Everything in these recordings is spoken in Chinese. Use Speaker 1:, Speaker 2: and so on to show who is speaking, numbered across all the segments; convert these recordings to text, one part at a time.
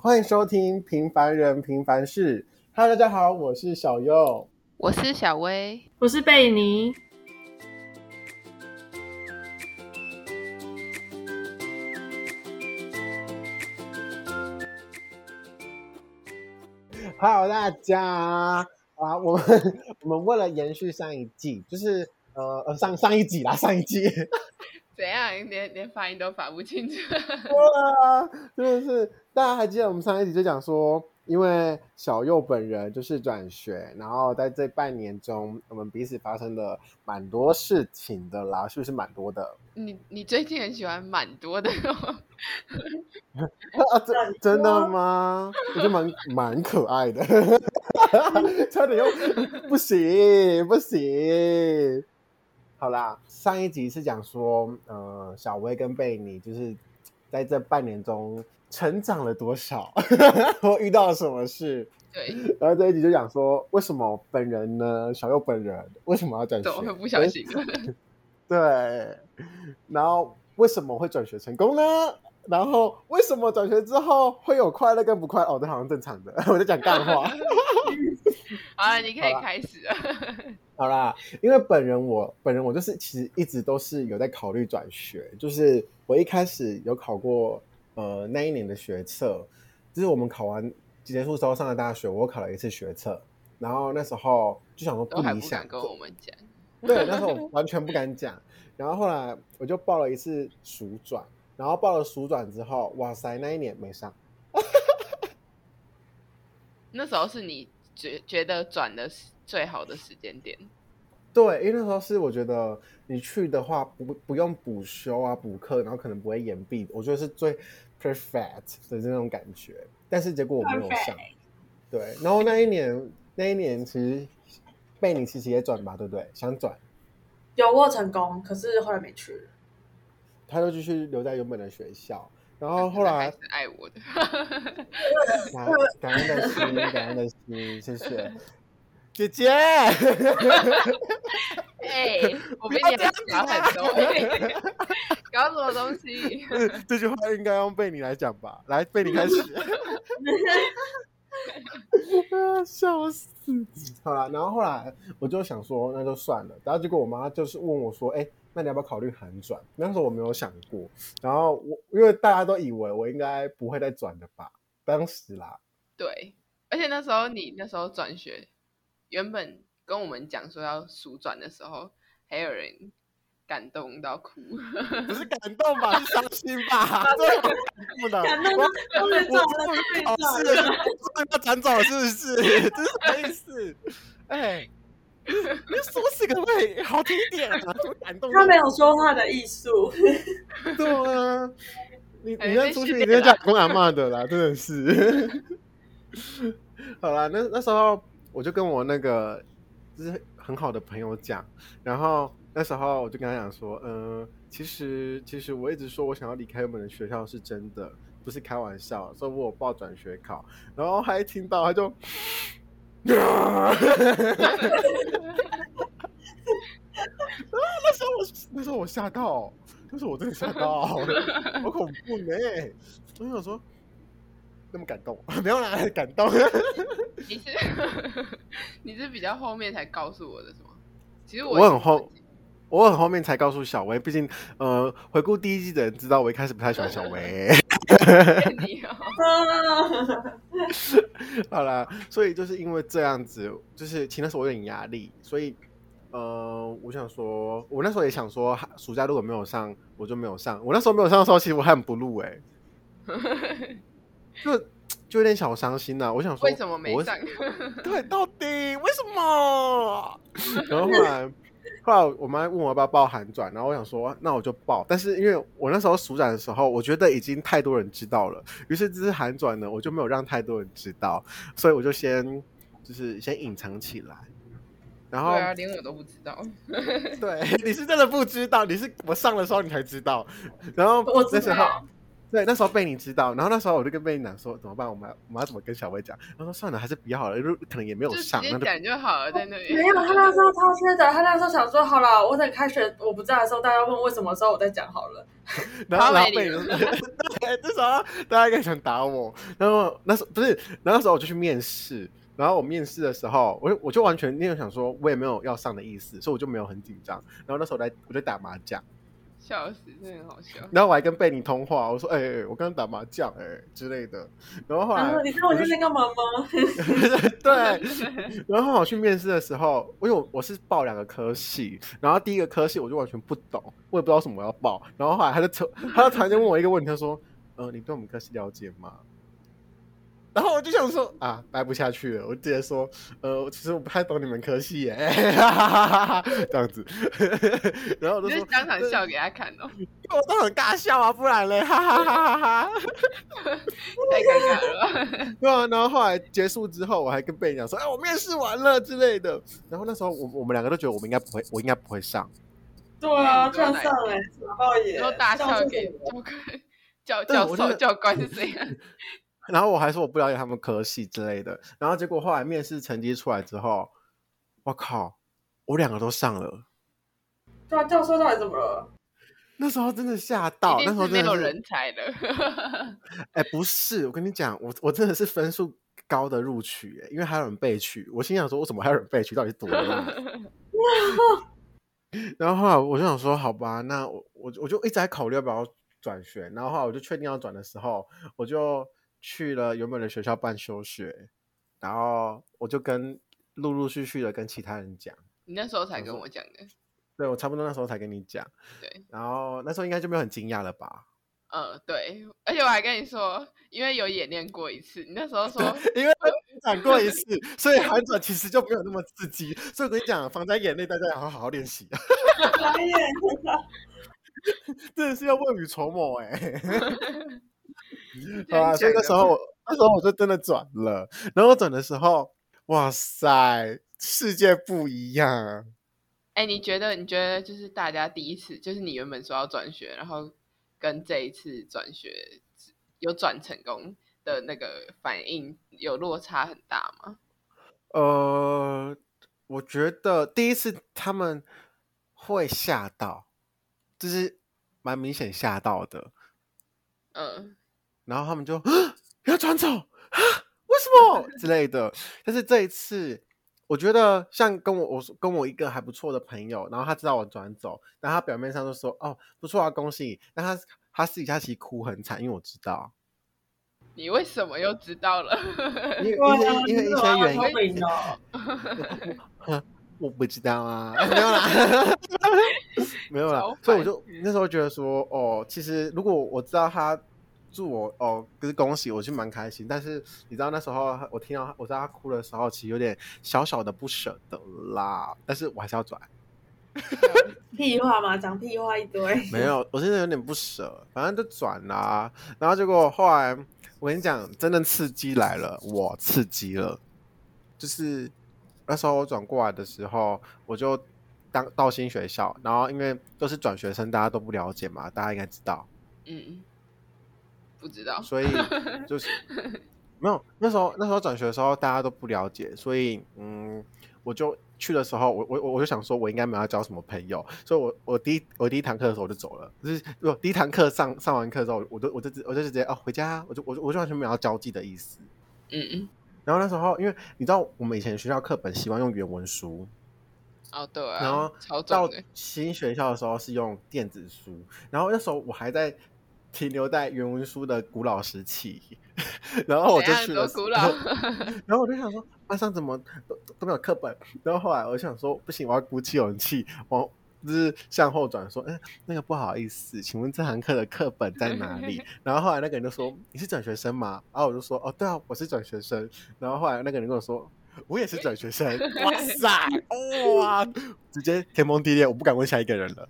Speaker 1: 欢迎收听《平凡人平凡事》。Hello，大家好，我是小优，
Speaker 2: 我是小薇，
Speaker 3: 我是贝尼。
Speaker 1: Hello，大家啊！我们 我们为了延续上一季，就是呃呃上上一集啦，上一季。
Speaker 2: 怎样？连连发音都发不清楚。
Speaker 1: 哇，真的是！大家还记得我们上一集就讲说，因为小佑本人就是转学，然后在这半年中，我们彼此发生了蛮多事情的啦，是不是蛮多的？
Speaker 2: 你你最近很喜欢蛮多的哦？
Speaker 1: 啊，真真的吗？我觉得蛮蛮可爱的，差点又不行 不行。好啦，上一集是讲说，呃，小薇跟贝尼就是在这半年中成长了多少，我遇到了什么事？
Speaker 2: 对。
Speaker 1: 然后这一集就讲说，为什么本人呢？小佑本人为什么要
Speaker 2: 转学？不小心？
Speaker 1: 对。然后为什么会转学成功呢？然后为什么转学之后会有快乐跟不快乐？哦，这好像正常的。我在讲干话。
Speaker 2: 好了，你可以开始了。
Speaker 1: 好啦，因为本人我本人我就是其实一直都是有在考虑转学，就是我一开始有考过呃那一年的学测，就是我们考完结束之后上了大学，我考了一次学测，然后那时候就想说不理想，
Speaker 2: 跟我们讲，
Speaker 1: 对，那时候我完全不敢讲，然后后来我就报了一次暑转，然后报了暑转之后，哇塞，那一年没上，
Speaker 2: 那时候是你觉觉得转的是。最好的时间点，
Speaker 1: 对，因为那时候是我觉得你去的话不不用补修啊补课，然后可能不会延毕，我觉得是最 perfect 的那种感觉。但是结果我没有上，对。然后那一年那一年其实贝你其实也转吧，对不对？想转，
Speaker 3: 有过成功，可是后来没去。
Speaker 1: 他就继续留在原本的学校，然后
Speaker 2: 后来爱我的，
Speaker 1: 感恩的心，感恩的心，谢谢。姐姐，哎、
Speaker 2: 欸，我比你还小很多，搞什么东西？
Speaker 1: 这句话应该用贝你来讲吧？来，贝你开始。笑死！好了，然后后来我就想说，那就算了。然后结果我妈就是问我说：“哎、欸，那你要不要考虑韩转？”那时候我没有想过。然后我因为大家都以为我应该不会再转的吧？当时啦。
Speaker 2: 对，而且那时候你那时候转学。原本跟我们讲说要数转的时候，还有人感动到哭，
Speaker 1: 不是感动吧？是伤心吧？不能
Speaker 3: 感动到都被转了，被转了，
Speaker 1: 要转走是不是？这是什么意思？哎、欸，你说死可不可以好听一点啊？怎么感动？
Speaker 3: 他没有说话的艺术。
Speaker 1: 对啊，你你要出去你要讲公阿妈的啦，真的是。好啦，那那时候。我就跟我那个就是很好的朋友讲，然后那时候我就跟他讲说，嗯、其实其实我一直说我想要离开我们的学校是真的，不是开玩笑，所以我报转学考，然后他一听到他就，啊、那时候我那时候我吓到，那时候我真的吓到，好恐怖呢，我想说。那么感动，没有啦，感动。
Speaker 2: 你是你是比较后面才告诉我的，是吗？其实我
Speaker 1: 我很后，我很后面才告诉小薇。毕竟，呃，回顾第一季的人知道，我一开始不太喜欢小薇。
Speaker 2: 你好，
Speaker 1: 好啦，所以就是因为这样子，就是其实那时候我有点压力，所以，呃，我想说，我那时候也想说，暑假如果没有上，我就没有上。我那时候没有上的时候，其实我还很不录哎。就就有点小伤心呐、啊，我想说
Speaker 2: 为什么没上？
Speaker 1: 对，到底为什么？然后后来后来我妈问我要不要报韩转，然后我想说那我就报，但是因为我那时候暑转的时候，我觉得已经太多人知道了，于是这次韩转呢，我就没有让太多人知道，所以我就先就是先隐藏起来。然后
Speaker 2: 对啊，连我都不知道。
Speaker 1: 对，你是真的不知道，你是我上的时候你才知道。然后
Speaker 3: 我知道。
Speaker 1: 对，那时候被你知道，然后那时候我就跟贝尼讲说怎么办？我们要我们要怎么跟小薇讲？他说算了，还是不要好了，可能也没有上。
Speaker 2: 就直接讲就好了，在那里。
Speaker 3: 没有，他那时候超缺德，他那时候想说好了，我等开学我不在的时候，大家问为什么的时候，我再讲好了。
Speaker 1: 然后然后贝尼，对，那时候大家应该想打我。然后那时候不是，然后那时候我就去面试，然后我面试的时候，我就我就完全那种想说，我也没有要上的意思，所以我就没有很紧张。然后那时候来我在打麻将。
Speaker 2: 笑死，真的很好笑。
Speaker 1: 然后我还跟贝尼通话，我说：“哎、欸，我刚刚打麻将，哎之类的。”然后后来，
Speaker 3: 你知道我现在干嘛吗？
Speaker 1: 对。然后我去面试的时候，因为我我是报两个科系，然后第一个科系我就完全不懂，我也不知道什么要报。然后后来他就突他就突然间问我一个问题，他说：“呃，你对我们科系了解吗？”然后我就想说啊，待不下去了，我直接说，呃，其实我不太懂你们科系耶，这样子，然后我就说
Speaker 2: 当场笑给他看哦，
Speaker 1: 我都很尬笑啊，不然嘞，哈哈哈哈哈，
Speaker 2: 太尴尬了，
Speaker 1: 对啊，然后后来结束之后，我还跟贝讲说，哎，我面试完了之类的，然后那时候我我们两个都觉得我们应该不会，我应该不会上，
Speaker 3: 对啊，这样上哎，然后也，
Speaker 2: 然后大笑给教教教授教官是这样。
Speaker 1: 然后我还说我不了解他们科系之类的，然后结果后来面试成绩出来之后，我靠，我两个都上了。
Speaker 3: 对啊，教授到底怎么了？
Speaker 1: 那时候真的吓到，那时候真的
Speaker 2: 没有人才的。
Speaker 1: 哎，不是，我跟你讲，我我真的是分数高的录取，哎，因为还有人被取。我心想说，我怎么还有人被取？到底是多烂？然后后来我就想说，好吧，那我我我就一直在考虑要不要转学。然后后来我就确定要转的时候，我就。去了原本的学校办休学，然后我就跟陆陆续续的跟其他人讲。
Speaker 2: 你那时候才跟我讲的？
Speaker 1: 对，我差不多那时候才跟你讲。
Speaker 2: 对，
Speaker 1: 然后那时候应该就没有很惊讶了吧？
Speaker 2: 嗯，对，而且我还跟你说，因为有演练过一次，你那时候说，
Speaker 1: 因为 转过一次，所以韩转其实就没有那么刺激。所以我跟你讲，防灾演练大家要好好练习。真的是要未雨绸缪哎、欸。好啊，所以那时候，那时候我就真的转了。然后我转的时候，哇塞，世界不一样。
Speaker 2: 哎、欸，你觉得？你觉得就是大家第一次，就是你原本说要转学，然后跟这一次转学有转成功的那个反应有落差很大吗？
Speaker 1: 呃，我觉得第一次他们会吓到，就是蛮明显吓到的。嗯。然后他们就要转走啊？为什么之类的？但是这一次，我觉得像跟我我跟我一个还不错的朋友，然后他知道我转走，但他表面上就说：“哦，不错啊，恭喜你。”但他他私底下其实哭很惨，因为我知道。
Speaker 2: 你为什么又知道了？
Speaker 1: 因为因为因为一些原因。我不知道啊，没有啦，没有啦。所以我就那时候觉得说：“哦，其实如果我知道他。”祝我哦，就是恭喜，我是蛮开心。但是你知道那时候我听到我知道他哭的时候，其实有点小小的不舍得啦。但是我还是要转。
Speaker 3: 屁话嘛，讲屁话一堆。
Speaker 1: 没有，我现在有点不舍，反正就转啦。然后结果后来我跟你讲，真的刺激来了，我刺激了。就是那时候我转过来的时候，我就当到新学校，然后因为都是转学生，大家都不了解嘛，大家应该知道。嗯嗯。
Speaker 2: 不知道，
Speaker 1: 所以 就是没有那时候那时候转学的时候大家都不了解，所以嗯，我就去的时候，我我我就想说，我应该没有要交什么朋友，所以我我第一我第一堂课的时候我就走了，就是我第一堂课上上完课之后，我就我就我就直接哦回家，我就我就我就完全没有要交际的意思，嗯。嗯，然后那时候因为你知道我们以前学校课本喜欢用原文书，
Speaker 2: 哦对啊，
Speaker 1: 然后到新学校的时候是用电子书，然后那时候我还在。停留在原文书的古老时期，然后我就去了。然后我就想说，班上怎么都都没有课本？然后后来我就想说，不行，我要鼓起勇气往就是向后转，说：“哎，那个不好意思，请问这堂课的课本在哪里？”然后后来那个人就说：“你是转学生吗？”然后我就说：“哦，对啊，我是转学生。”然后后来那个人跟我说：“我也是转学生。”哇塞，哇，直接天崩地裂，我不敢问下一个人了，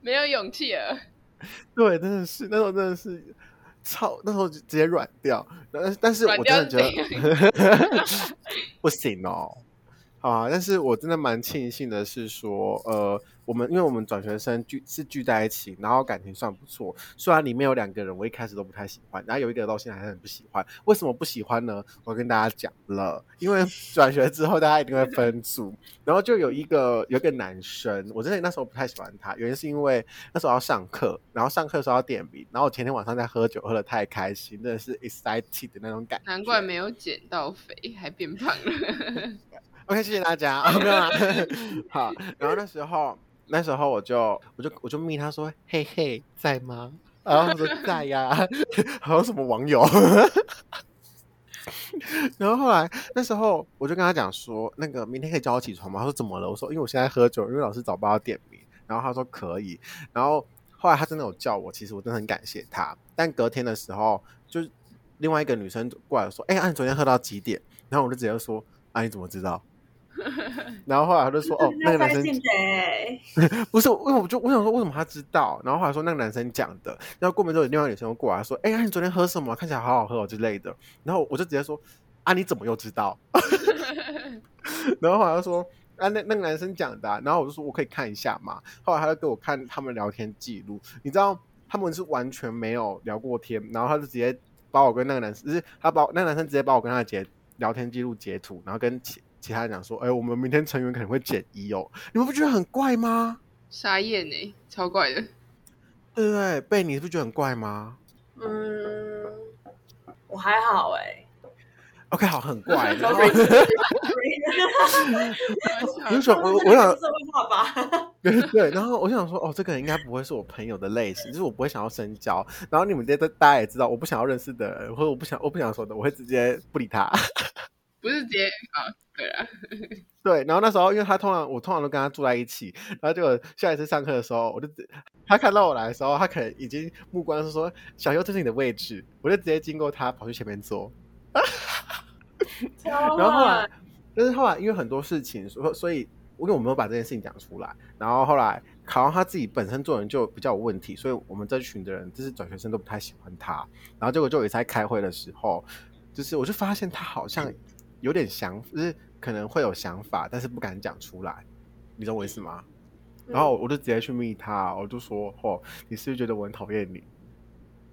Speaker 2: 没有勇气了。
Speaker 1: 对，真的是那时候真的是超，那时候直接软掉。但但是我真的觉得 不行哦，啊！但是我真的蛮庆幸的是说，呃，我们因为我们转学生聚是聚在一起，然后感情算不错。虽然里面有两个人我一开始都不太喜欢，然后有一个到现在还是很不喜欢。为什么不喜欢呢？我跟大家讲了，因为 转学之后大家一定会分组，然后就有一个有一个男生，我真的那时候不太喜欢他，原因是因为那时候要上课，然后上课的时候要点名，然后我前天晚上在喝酒，喝的太开心，真的是 excited 的那种感觉。
Speaker 2: 难怪没有减到肥，还变胖了。
Speaker 1: OK，谢谢大家。哦、没有啦好，然后那时候。那时候我就我就我就密他说，嘿嘿，在吗？然后他说在呀，好像什么网友。然后后来那时候我就跟他讲说，那个明天可以叫我起床吗？他说怎么了？我说因为我现在喝酒，因为老师早报要点名。然后他说可以。然后后来他真的有叫我，其实我真的很感谢他。但隔天的时候，就另外一个女生过来说，哎、欸，啊，你昨天喝到几点？然后我就直接说，啊，你怎么知道？然后后来他就说：“哦，那个男生 不是，因为我就我想说，为什么他知道？然后后来说那个男生讲的。然后过门之后，另外女生过来说：‘哎呀，你昨天喝什么？看起来好好喝哦之类的。’然后我就直接说：‘啊，你怎么又知道？’ 然后后来他说：‘啊，那那个男生讲的。’然后我就说：‘我可以看一下嘛。’后来他就给我看他们聊天记录，你知道他们是完全没有聊过天，然后他就直接把我跟那个男生，就是他把那个男生直接把我跟他的截聊天记录截图，然后跟。其他人讲说：“哎、欸，我们明天成员可能会减一哦，你们不觉得很怪吗？”
Speaker 2: 傻眼呢，超怪的。
Speaker 1: 对不对？贝，你不觉得很怪吗？
Speaker 3: 嗯，我还好哎。
Speaker 1: OK，好，很怪。然后，我想，我我想，对 对。然后我想说，哦，这个人应该不会是我朋友的类型，就是我不会想要深交。然后你们这些大家也知道，我不想要认识的人，或者我不想我不想说的，我会直接不理他。
Speaker 2: 不是直接啊。对啊，
Speaker 1: 对，然后那时候因为他通常我通常都跟他住在一起，然后结果下一次上课的时候，我就他看到我来的时候，他可能已经目光是说小优这是你的位置，我就直接经过他跑去前面坐。然后后来，但是后来因为很多事情，所所以因为我没有把这件事情讲出来，然后后来考上他自己本身做人就比较有问题，所以我们这群的人就是转学生都不太喜欢他，然后结果就有一次在开会的时候，就是我就发现他好像有点想就是。可能会有想法，但是不敢讲出来，你懂我意思吗？嗯、然后我就直接去密他，我就说：“哦，你是不是觉得我很讨厌你？”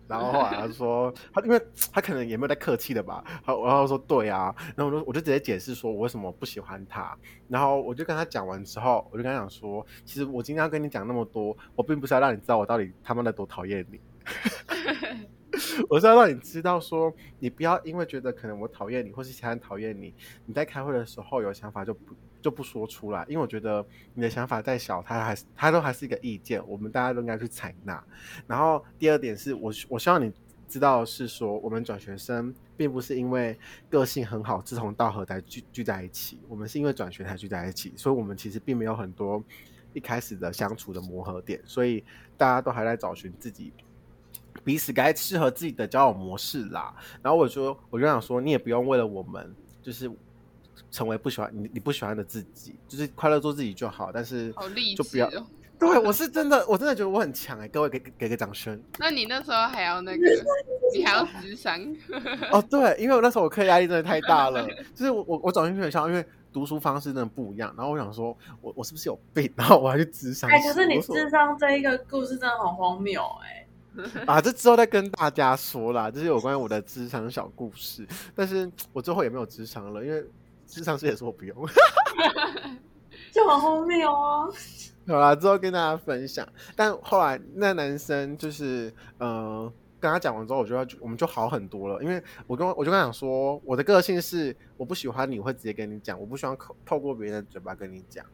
Speaker 1: 然后后来他说：“他因为他可能也没有在客气的吧。”然后然后说：“对啊。”然后我就我就直接解释说我为什么不喜欢他。然后我就跟他讲完之后，我就跟他讲说：“其实我今天要跟你讲那么多，我并不是要让你知道我到底他妈的多讨厌你。” 我是要让你知道，说你不要因为觉得可能我讨厌你，或是其他人讨厌你，你在开会的时候有想法就不就不说出来，因为我觉得你的想法再小，它还是它都还是一个意见，我们大家都应该去采纳。然后第二点是我我希望你知道的是说，我们转学生并不是因为个性很好、志同道合才聚聚在一起，我们是因为转学才聚在一起，所以我们其实并没有很多一开始的相处的磨合点，所以大家都还在找寻自己。彼此该适合自己的交友模式啦。然后我说，我就想说，你也不用为了我们，就是成为不喜欢你你不喜欢的自己，就是快乐做自己就好。但是就不要，哦、对我是真的，我真的觉得我很强哎、欸！各位给给个掌声。
Speaker 2: 那你那时候还要那个，你还要智商？
Speaker 1: 哦，对，因为我那时候我课业压力真的太大了，就是我我我找进去学校，因为读书方式真的不一样。然后我想说，我我是不是有病？然后我还去智商。
Speaker 3: 哎、欸，可是你智商这一个故事真的很荒谬哎、欸。
Speaker 1: 啊，这之后再跟大家说啦，这是有关于我的咨商小故事。但是我最后也没有咨商了，因为咨商师也说我不用，
Speaker 3: 就很后面哦。
Speaker 1: 好啦，之后跟大家分享。但后来那男生就是，嗯、呃，跟他讲完之后，我就要我们就好很多了，因为我跟我就跟他讲说，我的个性是我不喜欢你，我会直接跟你讲，我不喜欢透透过别人的嘴巴跟你讲。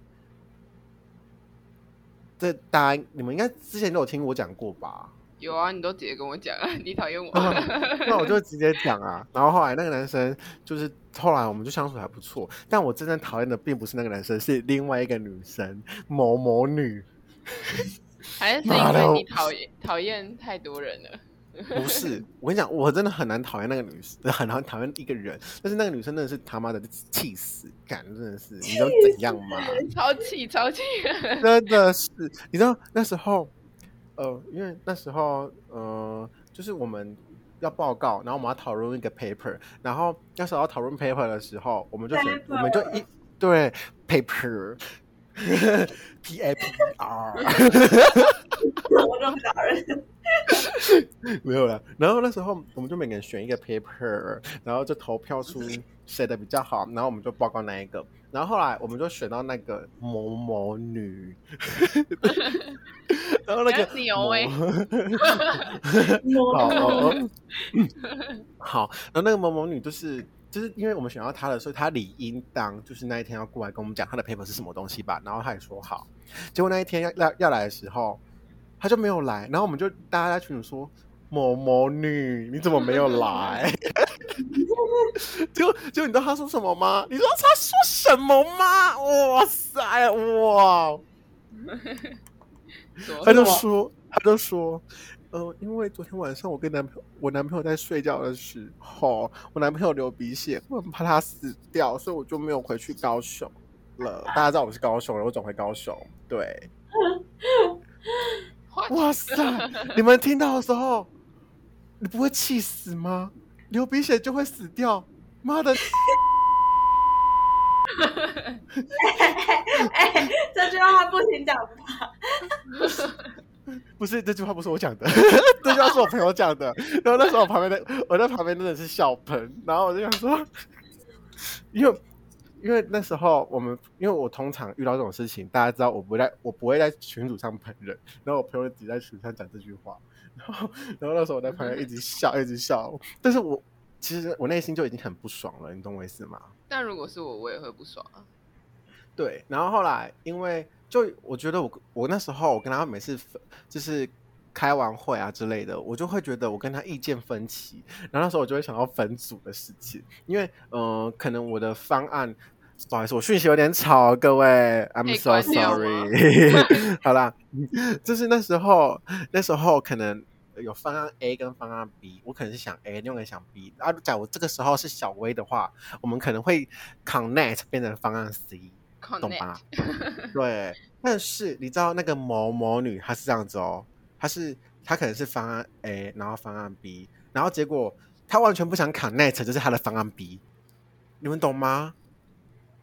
Speaker 1: 这大家你们应该之前都有听我讲过吧？
Speaker 2: 有啊，你都直接跟我讲啊，你讨厌我，
Speaker 1: 那我就直接讲啊。然后后来那个男生就是后来我们就相处还不错，但我真正讨厌的并不是那个男生，是另外一个女生某某女。
Speaker 2: 还是是因为你讨厌讨厌太多人了？
Speaker 1: 不是，我跟你讲，我真的很难讨厌那个女生，很难讨厌一个人。但是那个女生真的是他妈的气死，感真的是，你知道怎样吗？
Speaker 2: 超气超气，
Speaker 1: 真的是，你知道那时候。呃，因为那时候，呃，就是我们要报告，然后我们要讨论一个 paper，然后那时候要讨论 paper 的时候，我们就选我们就一对 paper，P A P R，
Speaker 3: 我就打人。
Speaker 1: 没有了。然后那时候我们就每个人选一个 paper，然后就投票出谁的比较好，然后我们就报告那一个。然后后来我们就选到那个某某女，然后那个某，好，好，然后那个某某女就是就是因为我们选到她的，所以她理应当就是那一天要过来跟我们讲她的 paper 是什么东西吧。然后她也说好，结果那一天要要要来的时候，她就没有来。然后我们就大家在群里说。某某女，你怎么没有来？就就你知道他说什么吗？你知道他说什么吗？哇塞，哇！他就说，他就说，呃，因为昨天晚上我跟男朋友，我男朋友在睡觉的时候，我男朋友流鼻血，我很怕他死掉，所以我就没有回去高雄了。大家知道我是高雄人，我总回高雄。对，哇塞，你们听到的时候。你不会气死吗？流鼻血就会死掉？妈的！
Speaker 3: 哎、欸欸，这句话不行讲吧？
Speaker 1: 不是，这句话不是我讲的，这句话是我朋友讲的。然后那时候我旁边的，我在旁边真的是笑喷。然后我就想说，因为因为那时候我们，因为我通常遇到这种事情，大家知道我不在，我不会在群组上喷人。然后我朋友只在群上讲这句话。然后，然后那时候我在旁边一直笑，一直笑。但是我其实我内心就已经很不爽了，你懂我意思吗？
Speaker 2: 但如果是我，我也会不爽啊。
Speaker 1: 对，然后后来因为就我觉得我我那时候我跟他每次就是开完会啊之类的，我就会觉得我跟他意见分歧。然后那时候我就会想到分组的事情，因为嗯、呃，可能我的方案。不好意思，我讯息有点吵，各位，I'm so sorry。好啦，就是那时候，那时候可能有方案 A 跟方案 B，我可能是想 A，另外想 B。啊，假如这个时候是小薇的话，我们可能会 connect 变成方案 C，懂吧？对。但是你知道那个某某女她是这样子哦，她是他可能是方案 A，然后方案 B，然后结果他完全不想 connect，就是他的方案 B，你们懂吗？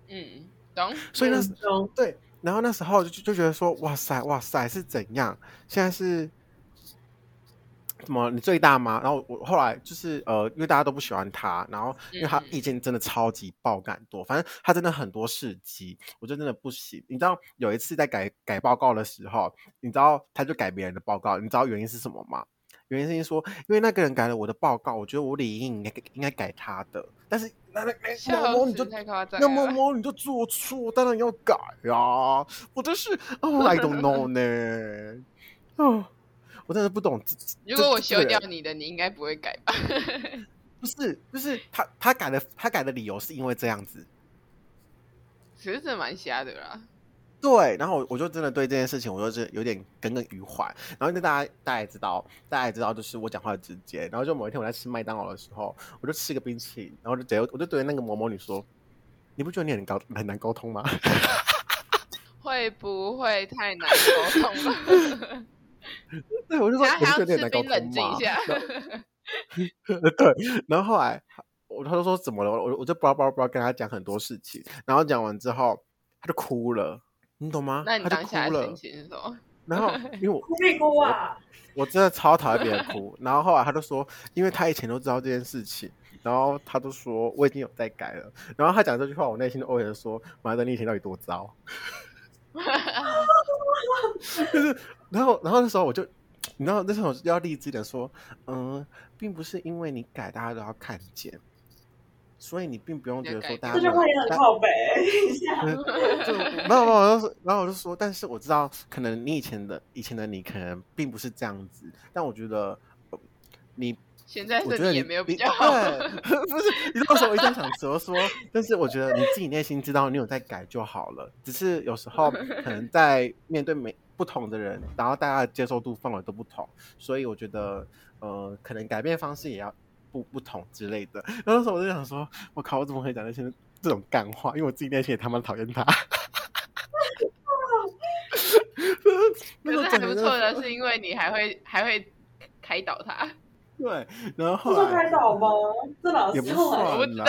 Speaker 2: 嗯，懂。
Speaker 1: 所以那时候、
Speaker 3: 嗯、
Speaker 1: 对，然后那时候就就觉得说，哇塞，哇塞，是怎样？现在是怎么？你最大吗？然后我后来就是呃，因为大家都不喜欢他，然后因为他意见真的超级爆感多，反正他真的很多事迹，我就真的不行。你知道有一次在改改报告的时候，你知道他就改别人的报告，你知道原因是什么吗？原因是说，因为那个人改了我的报告，我觉得我理应应该应该改他的，但是那那那某某你就那某某你就做错，当然要改啊！我真是哦，I don't know 呢，哦，我真的不懂。
Speaker 2: 如果我修掉你的，你应该不会改吧？
Speaker 1: 不是，就是他他改的他改的理由是因为这样子，
Speaker 2: 其实真的蛮瞎的啦。
Speaker 1: 对，然后我我就真的对这件事情，我就是有点耿耿于怀。然后因为大家大家也知道，大家也知道，就是我讲话直接。然后就某一天我在吃麦当劳的时候，我就吃个冰淇淋，然后就直接我就对那个某某女说：“你不觉得你很高很难沟通吗？”
Speaker 2: 会不会太难沟通了？
Speaker 1: 对，我就说，我就觉得有点难沟通嘛。冷静一下。对，然后后来我他就说怎么了？我我就不知道不知道跟他讲很多事情。然后讲完之后，他就哭了。你懂吗？
Speaker 2: 那你当下的心情是什么？
Speaker 1: 然后因为我
Speaker 3: 哭屁哭啊
Speaker 1: 我，我真的超讨厌别人哭。然后后来他就说，因为他以前都知道这件事情，然后他就说我已经有在改了。然后他讲这句话，我内心的 OS 说：妈的，你以前到底多糟？就是，然后，然后那时候我就，你知道，那时候我要励志的说，嗯，并不是因为你改，大家都要看见。所以你并不用觉得说大家，这句话也很靠北。就没有没有，然后然后我就说，但是我知道，可能你以前的以前的你可能并不是这样子，但我觉得你
Speaker 2: 现在的你也没有比较好。
Speaker 1: 对，不是，你到时候我一直想说说，但是我觉得你自己内心知道你有在改就好了。只是有时候可能在面对每不同的人，然后大家的接受度范围都不同，所以我觉得呃，可能改变方式也要。不不同之类的，然 后那时候我就想说，我靠，我怎么可以讲那些这种干话？因为我自己内心也他妈讨厌他。
Speaker 2: 可是还不错的是，因为你还会还会开导他。
Speaker 1: 对，然后后来
Speaker 3: 拍照吗？这老
Speaker 1: 也不算啦，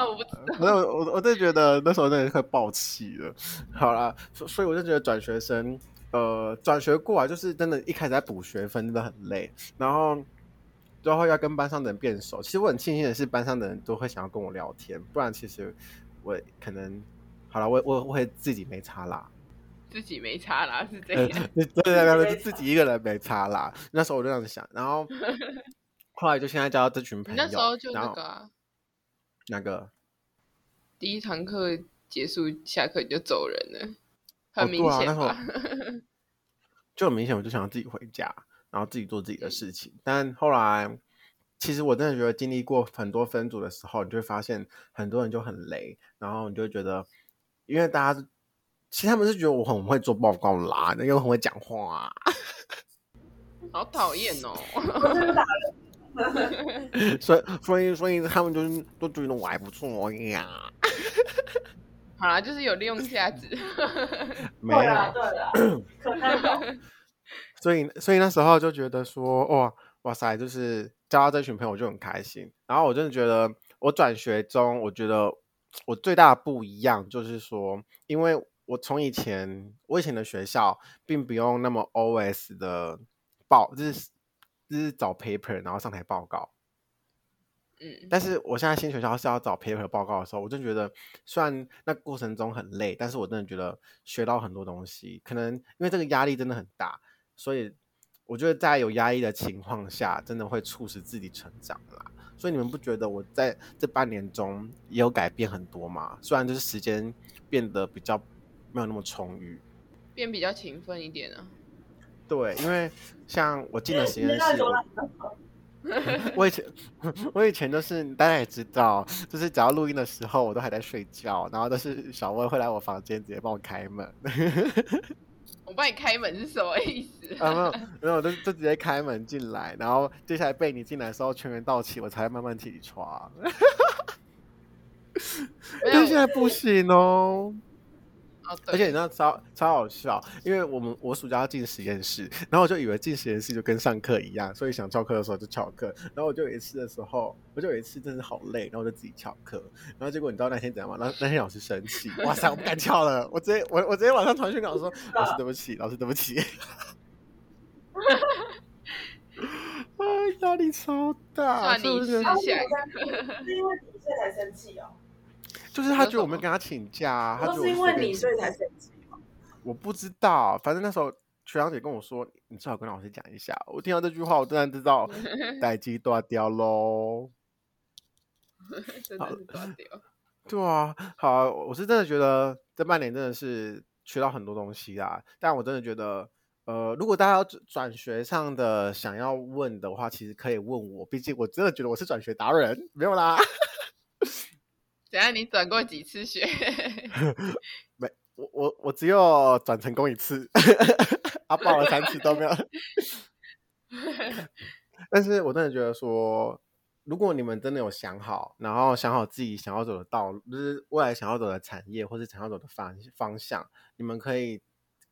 Speaker 2: 我不知道，
Speaker 1: 我我真的觉得那时候真的快爆气了。好啦，所以我就觉得转学生，呃，转学过来就是真的，一开始在补学分真的很累，然后最后要跟班上的人变熟。其实我很庆幸的是，班上的人都会想要跟我聊天，不然其实我可能好了，我我我会自己没差啦。
Speaker 2: 自己没差啦，是这样。
Speaker 1: 对对对对，自己一个人没差啦。那时候我就这样子想，然后 后来就现在交到这群朋友。
Speaker 2: 那时候就那个啊，
Speaker 1: 那个
Speaker 2: 第一堂课结束，下课就走人了，很明显吧？
Speaker 1: 就很明显，我就想要自己回家，然后自己做自己的事情。但后来，其实我真的觉得经历过很多分组的时候，你就会发现很多人就很雷，然后你就会觉得，因为大家。其实他们是觉得我很会做报告啦，因为很会讲话，啊，
Speaker 2: 好讨厌哦。
Speaker 1: 所以所以所以他们就是都觉得我还不错呀。
Speaker 2: 好啦，就是有利用价值。
Speaker 1: 没有，
Speaker 3: 对啊，对啊，可
Speaker 1: 所以所以那时候就觉得说，哇哇塞，就是交到这群朋友我就很开心。然后我真的觉得，我转学中，我觉得我最大的不一样就是说，因为。我从以前，我以前的学校并不用那么 OS 的报，就是就是找 paper 然后上台报告。
Speaker 2: 嗯，
Speaker 1: 但是我现在新学校是要找 paper 报告的时候，我就觉得虽然那过程中很累，但是我真的觉得学到很多东西。可能因为这个压力真的很大，所以我觉得在有压力的情况下，真的会促使自己成长啦。所以你们不觉得我在这半年中也有改变很多吗？虽然就是时间变得比较。没有那么充裕，变
Speaker 2: 比较勤奋一点啊。
Speaker 1: 对，因为像我进了实验室，我以前 我以前都是大家也知道，就是只要录音的时候，我都还在睡觉，然后都是小薇会来我房间直接帮我开门。
Speaker 2: 我帮你开门是什么意思？
Speaker 1: 啊，没有没有，就就直接开门进来，然后接下来被你进来的时候全员到齐，我才慢慢起床。但现在不行哦。而且你知道超超好笑，因为我们我暑假要进实验室，然后我就以为进实验室就跟上课一样，所以想翘课的时候就翘课。然后我就有一次的时候，我就有一次真的好累，然后我就自己翘课。然后结果你知道那天怎样吗？那那天老师生气，哇塞，我不敢翘了，我直接我我直接晚上传讯跟老师说，老师对不起，老师对不起。啊，压力超大，
Speaker 2: 是不是？是
Speaker 3: 因为你这才生气哦。
Speaker 1: 就是他觉得我没跟他请假，他
Speaker 3: 就是因为你所以才生气吗？
Speaker 1: 我不知道，反正那时候学长姐跟我说，你最好跟老师讲一下。我听到这句话，我突然知道 待机断掉喽。
Speaker 2: 真的是大条。
Speaker 1: 对啊，好啊，我是真的觉得这半年真的是学到很多东西啦。但我真的觉得，呃，如果大家要转学上的想要问的话，其实可以问我，毕竟我真的觉得我是转学达人，没有啦。
Speaker 2: 等下，你转过几次学？
Speaker 1: 没，我我我只有转成功一次，啊，报了三次都没有。但是我真的觉得说，如果你们真的有想好，然后想好自己想要走的道路，就是未来想要走的产业，或是想要走的方方向，你们可以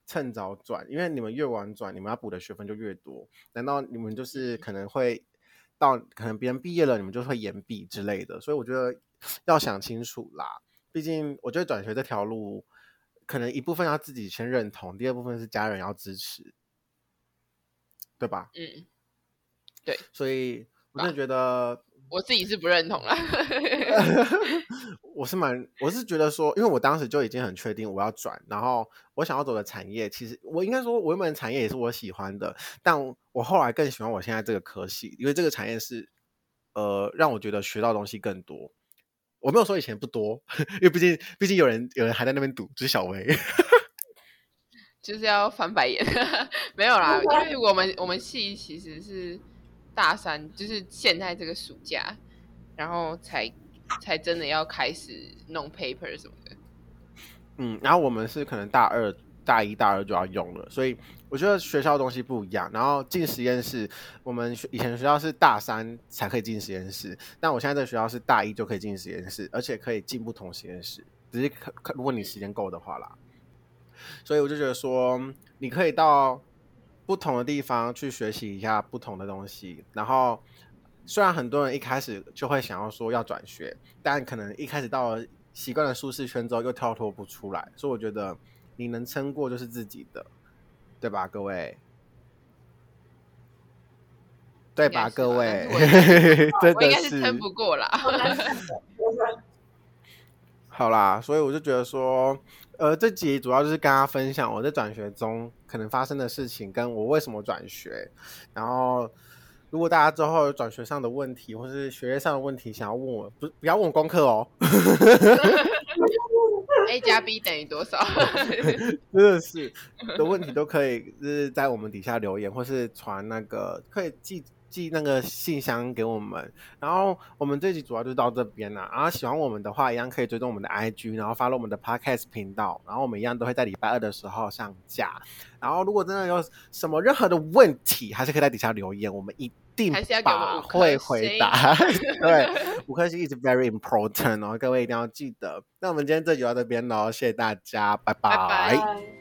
Speaker 1: 趁早转，因为你们越晚转，你们要补的学分就越多。难道你们就是可能会到可能别人毕业了，你们就会延毕之类的？所以我觉得。要想清楚啦，毕竟我觉得转学这条路，可能一部分要自己先认同，第二部分是家人要支持，对吧？
Speaker 2: 嗯，对，
Speaker 1: 所以我真的觉得
Speaker 2: 我自己是不认同啦。
Speaker 1: 我是蛮，我是觉得说，因为我当时就已经很确定我要转，然后我想要走的产业，其实我应该说，我原本产业也是我喜欢的，但我后来更喜欢我现在这个科系，因为这个产业是呃让我觉得学到东西更多。我没有说以前不多，因为毕竟毕竟有人有人还在那边赌，就是小薇，
Speaker 2: 就是要翻白眼，没有啦，因为我们我们系其实是大三，就是现在这个暑假，然后才才真的要开始弄 paper 什么的。
Speaker 1: 嗯，然后我们是可能大二。大一、大二就要用了，所以我觉得学校的东西不一样。然后进实验室，我们以前学校是大三才可以进实验室，但我现在这个学校是大一就可以进实验室，而且可以进不同实验室，只是可可如果你时间够的话啦。所以我就觉得说，你可以到不同的地方去学习一下不同的东西，然后虽然很多人一开始就会想要说要转学，但可能一开始到了习惯了舒适圈之后，又跳脱不出来。所以我觉得你能撑过就是自己的，对吧，各位？对吧，各位？真的是
Speaker 2: 撑不过啦。
Speaker 1: 好啦，所以我就觉得说，呃，这集主要就是跟大家分享我在转学中可能发生的事情，跟我为什么转学，然后。如果大家之后有转学上的问题，或是学业上的问题，想要问我，不不要问我功课哦。
Speaker 2: A 加 B 等于多少？
Speaker 1: 真的是的问题都可以，就是在我们底下留言，或是传那个可以寄。寄那个信箱给我们，然后我们这集主要就到这边了。然后喜欢我们的话，一样可以追踪我们的 IG，然后 follow 我们的 Podcast 频道。然后我们一样都会在礼拜二的时候上架。然后如果真的有什么任何的问题，还是可以在底下留言，我们一定把会回 答。对，五颗星一直 very important 哦，各位一定要记得。那我们今天这集就到这边喽，谢谢大家，拜拜。拜拜。